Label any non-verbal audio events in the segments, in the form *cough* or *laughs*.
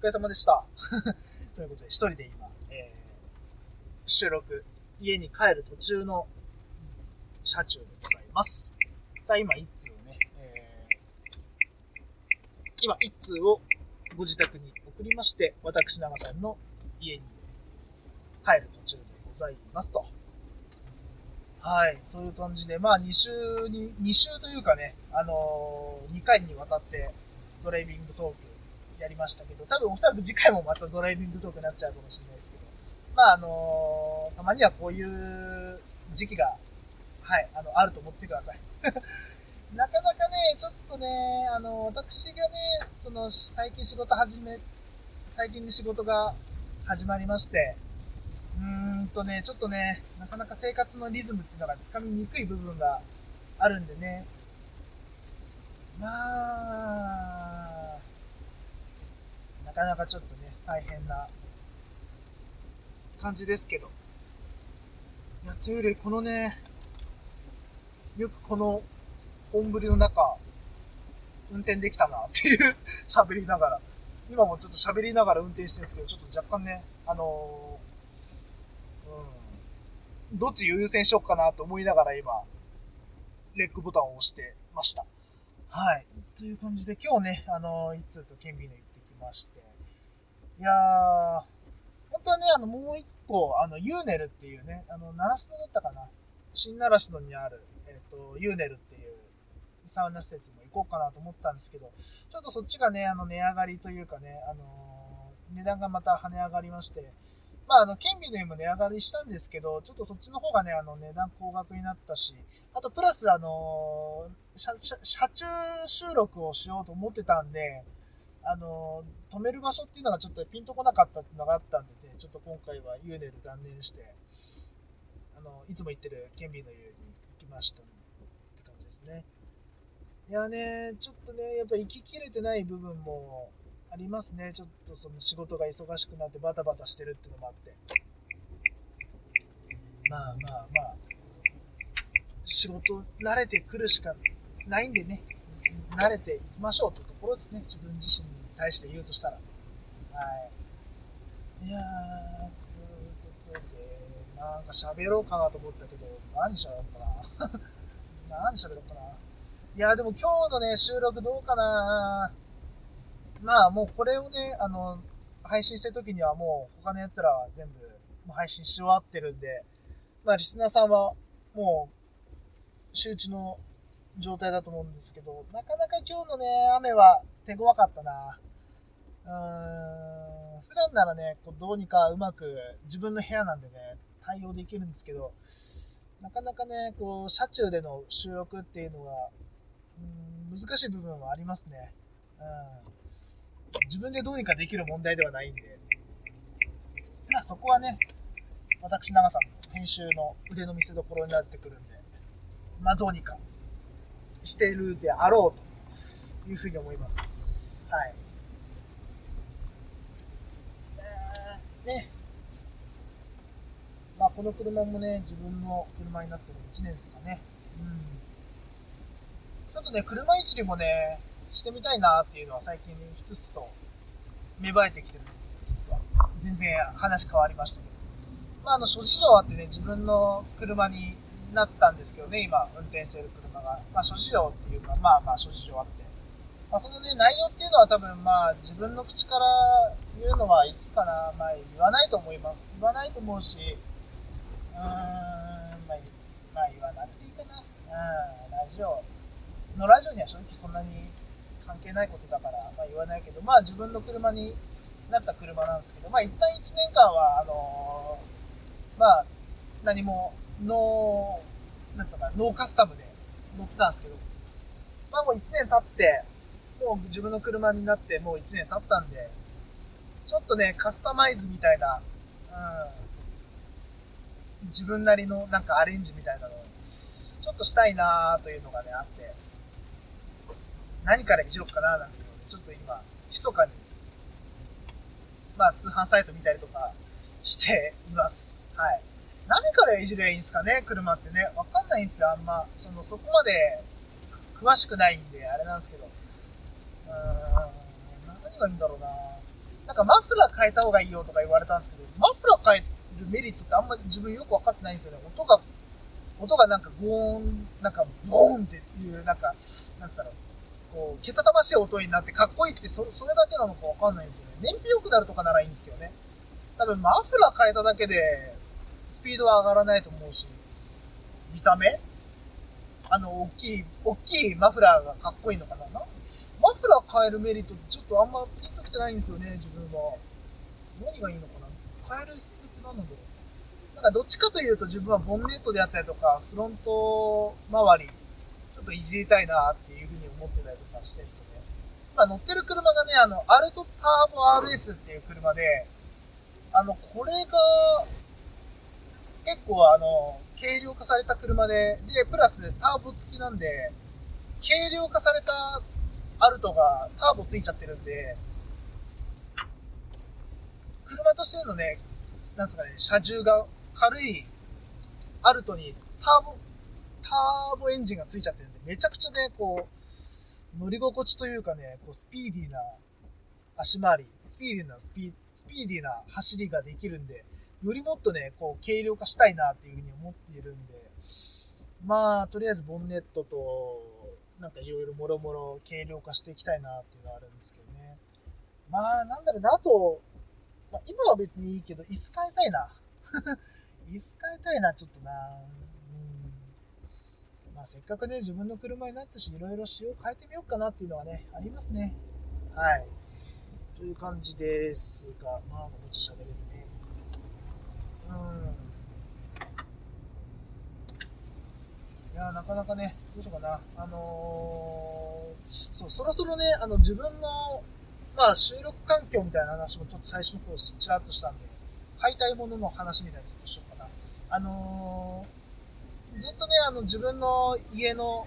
疲れ様でした。*laughs* ということで、一人で今、えー、収録、家に帰る途中の車中でございます。さあ、今、一通をね、えー、今、一通をご自宅に送りまして、私、長さんの家に帰る途中でございますと。はい。という感じで、まあ、2週に、2週というかね、あのー、2回にわたってドライビングトークやりましたけど、多分おそらく次回もまたドライビングトークになっちゃうかもしれないですけど、まあ、あの、たまにはこういう時期が、はい、あの、あると思ってください。*laughs* なかなかね、ちょっとね、あの、私がね、その、最近仕事始め、最近に仕事が始まりまして、うーんとね、ちょっとね、なかなか生活のリズムっていうのがつかみにくい部分があるんでね。まあ、なかなかちょっとね、大変な感じですけど。いや、というより、このね、よくこの本降りの中、運転できたなっていう *laughs* 喋りながら。今もちょっと喋りながら運転してるんですけど、ちょっと若干ね、あのーうん。どっち優先しようかなと思いながら今、レックボタンを押してました。はい。という感じで今日ね、あのー、一通とケンビーの行ってきまして。いやー、本当はね、あの、もう一個、あの、ユーネルっていうね、あの、奈良市野だったかな。新奈良市野にある、えっ、と、ユーネルっていうサウナ施設も行こうかなと思ったんですけど、ちょっとそっちがね、あの、値上がりというかね、あのー値段がまた跳ね上がりまして、まあ、あの、県美でも値上がりしたんですけど、ちょっとそっちの方がね、あの、値段高額になったし、あと、プラス、あのー車、車、車中収録をしようと思ってたんで、あの止める場所っていうのがちょっとピンとこなかったっていうのがあったんでね、ちょっと今回はユーネル断念して、あの、いつも行ってる県美の湯に行きましたって感じですね。いやね、ちょっとね、やっぱ行ききれてない部分もありますね。ちょっとその仕事が忙しくなってバタバタしてるっていうのもあって。まあまあまあ、仕事慣れてくるしかないんでね、慣れていきましょうというところですね。自分自身に対して言うとしたら。はい。いやー、ということで、なんか喋ろうかなと思ったけど、何喋ろうかな。*laughs* 何喋ろうかな。いや、でも今日のね、収録どうかなまあもうこれをね、あの、配信してる時にはもう他の奴らは全部もう配信し終わってるんで、まあリスナーさんはもう周知の状態だと思うんですけど、なかなか今日のね、雨は手強かったな。うん、普段ならね、こうどうにかうまく自分の部屋なんでね、対応できるんですけど、なかなかね、こう、車中での収録っていうのが、うん難しい部分はありますね。うん。自分でどうにかできる問題ではないんで。まあそこはね、私長さんの編集の腕の見せ所になってくるんで、まあどうにかしてるであろうというふうに思います。はい。えーね。まあこの車もね、自分の車になっても1年ですかね。うん。ちょっとね、車いじりもね、してみたいなっていうのは最近ふつふつと芽生えてきてるんですよ、実は。全然話変わりましたけど。まあ、あの、諸事情あってね、自分の車になったんですけどね、今、運転してる車が。まあ、諸事情っていうか、まあまあ、諸事情あって。まあ、そのね、内容っていうのは多分、まあ、自分の口から言うのはいつかな、まあ、言わないと思います。言わないと思うし、まあ、まあ、言わなくていいかな。うん、ラジオ。のラジオには正直そん。なに関係な。いことだから、まあ、言わないけど、まあ自分の車にな。った車なんですけど、まあ一旦1年間は、あのーまあ何も、ノー、な。ん。つうか、ノーカスタムで乗ってたんですけど、まあもう1年経って、もう自分の車になってもう1年経ったんで、ちょっとね、カスタマイズみたいな、うん、自分なりのなんかアレンジみたいなのを、ちょっとしたいなーというのがね、あって、何からいじろうかななんていうので、ちょっと今、密かに、まあ通販サイト見たりとかしています。はい。何からいじればいいんですかね、車ってね。わかんないんですよ、あんま。その、そこまで詳しくないんで、あれなんですけど。うーん、何がいいんだろうな。なんかマフラー変えた方がいいよとか言われたんですけど、マフラー変えるメリットってあんまり自分よくわかってないんですよね。音が、音がなんかゴーン、なんかボーンっていう、なんか、なんだろう。こう、けたたましい音になってかっこいいってそ、それだけなのかわかんないんですよね。燃費良くなるとかならいいんですけどね。多分マフラー変えただけで、スピードは上がらないと思うし、見た目？あの、大きい、大きいマフラーがかっこいいのかな？なマフラー変えるメリットってちょっとあんまピンときてないんですよね、自分は。何がいいのかな変える必要って何なんだろう？なんかどっちかというと自分はボンネットであったりとか、フロント周り、ちょっといじりたいなっていうふうに思ってたりとかしてるんですよね。今乗ってる車がね、あの、アルトターボ RS っていう車で、あの、これが、結構あの、軽量化された車で、で、プラスターボ付きなんで、軽量化されたアルトがターボついちゃってるんで、としてのね、なんつうかね、車重が軽いアルトにターボ、ターボエンジンがついちゃってるんで、めちゃくちゃね、こう、乗り心地というかね、こうスピーディーな足回り、スピーディーなスピスピーディーな走りができるんで、よりもっとね、こう、軽量化したいなっていうふうに思っているんで、まあ、とりあえずボンネットと、なんかいろいろもろもろ軽量化していきたいなっていうのはあるんですけどね。まあ、なんだろうな、あと、まあ、今は別にいいけど、椅子変えたいな。*laughs* 椅子変えたいな、ちょっとな。うん。まあ、せっかくね、自分の車になったし、いろいろ仕様変えてみようかなっていうのはね、ありますね。はい。という感じですが、まあ、もち喋れるねうん。いや、なかなかね、どうしようかな。あのー、そう、そろそろね、あの、自分の、まあ、収録環境みたいな話もちょっと最初の方、ちらっとしたんで、買いたいものの話みたいなことしようかな。あのー、ずっとね、あの、自分の家の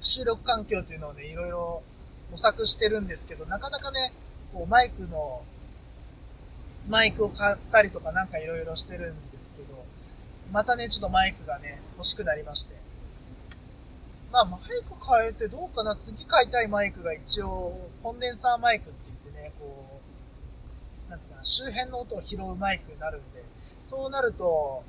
収録環境っていうのをね、いろいろ模索してるんですけど、なかなかね、こう、マイクのマイクを買ったりとかなんかいろいろしてるんですけど、またね、ちょっとマイクがね、欲しくなりまして。まあ、マイク変えてどうかな次買いたいマイクが一応、コンデンサーマイクって言ってね、こう、なんつうかな、周辺の音を拾うマイクになるんで、そうなると、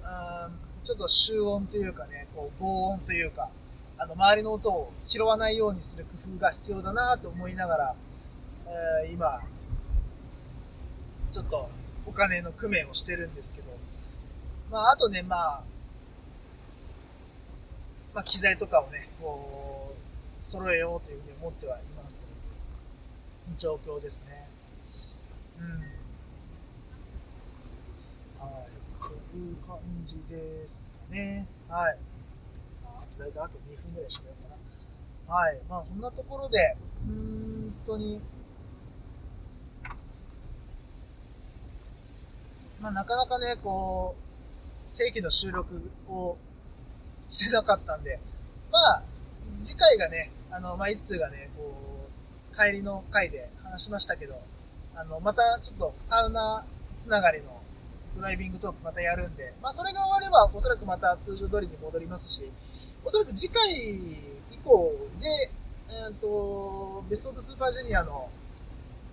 うん、ちょっと集音というかね、こう、防音というか、あの、周りの音を拾わないようにする工夫が必要だなと思いながら、えー、今、ちょっとお金の工面をしてるんですけど、まあ、あとね、まあ、まあ、機材とかをね、こう、揃えようというふうに思ってはいますという状況ですね。うん。はい。という感じですかね。はい。あと大体あと2分ぐらいしかようかな。はい。まあ、こんなところで、うんとに、まあ、なかなかね、こう、正規の収録をしてなかったんで、まあ、次回がね、あの、まあ、一通がね、こう、帰りの回で話しましたけど、あの、またちょっとサウナつながりのドライビングトークまたやるんで、まあ、それが終われば、おそらくまた通常通りに戻りますし、おそらく次回以降で、えっ、ー、と、ベストオブスーパージュニアの、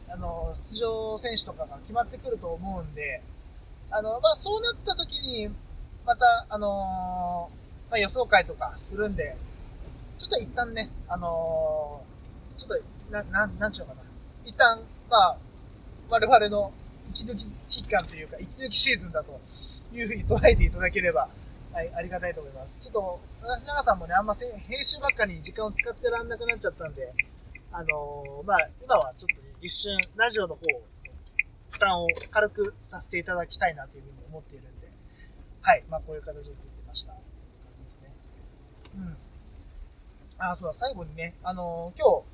あの、出場選手とかが決まってくると思うんで、あの、まあ、そうなった時に、また、あのー、まあ、予想会とかするんで、ちょっと一旦ね、あのー、ちょっと、な、なん、なんちゅうのかな。一旦、まあ、我々の息抜き期間というか、息抜きシーズンだというふうに捉えていただければ、はい、ありがたいと思います。ちょっと、長さんもね、あんま編集ばっかり時間を使ってらんなくなっちゃったんで、あのー、まあ、今はちょっと、ね、一瞬、ラジオの方負担を軽くさせていただきたいなというふうに思っているんで、はい。まあ、こういう形で撮ってました。うん。あ、そうだ、最後にね、あのー、今日、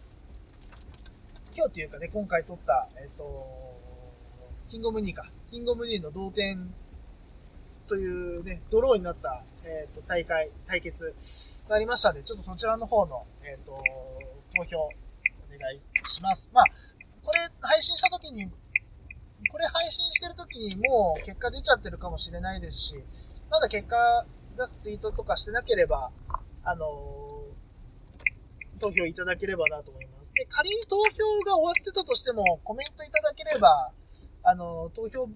今日っていうかね、今回撮った、えっ、ー、と、キングオムニーか。キングオムニーの同点というね、ドローになった、えっ、ー、と、大会、対決がありましたので、ちょっとそちらの方の、えっ、と、投票お願いします。まあ、これ配信した時にこれ配信してる時にもう結果出ちゃってるかもしれないですし、まだ結果出すツイートとかしてなければ、あの投票いただければなと思います。で、仮に投票が終わってたとしても、コメントいただければ、あの、投票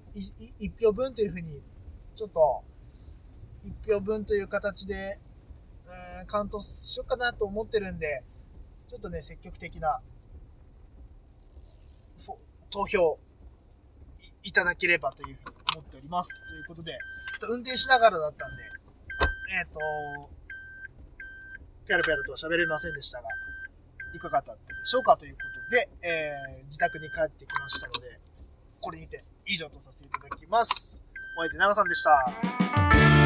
一票分というふうに、ちょっと、一票分という形で、うん、カウントしようかなと思ってるんで、ちょっとね、積極的な、投票いただければというふうに思っております。ということで、運転しながらだったんで、えっ、ー、と、ペラペラとは喋れませんでしたが、いかがだったでしょうかということで、えー、自宅に帰ってきましたので、これにて以上とさせていただきます。お相手長さんでした。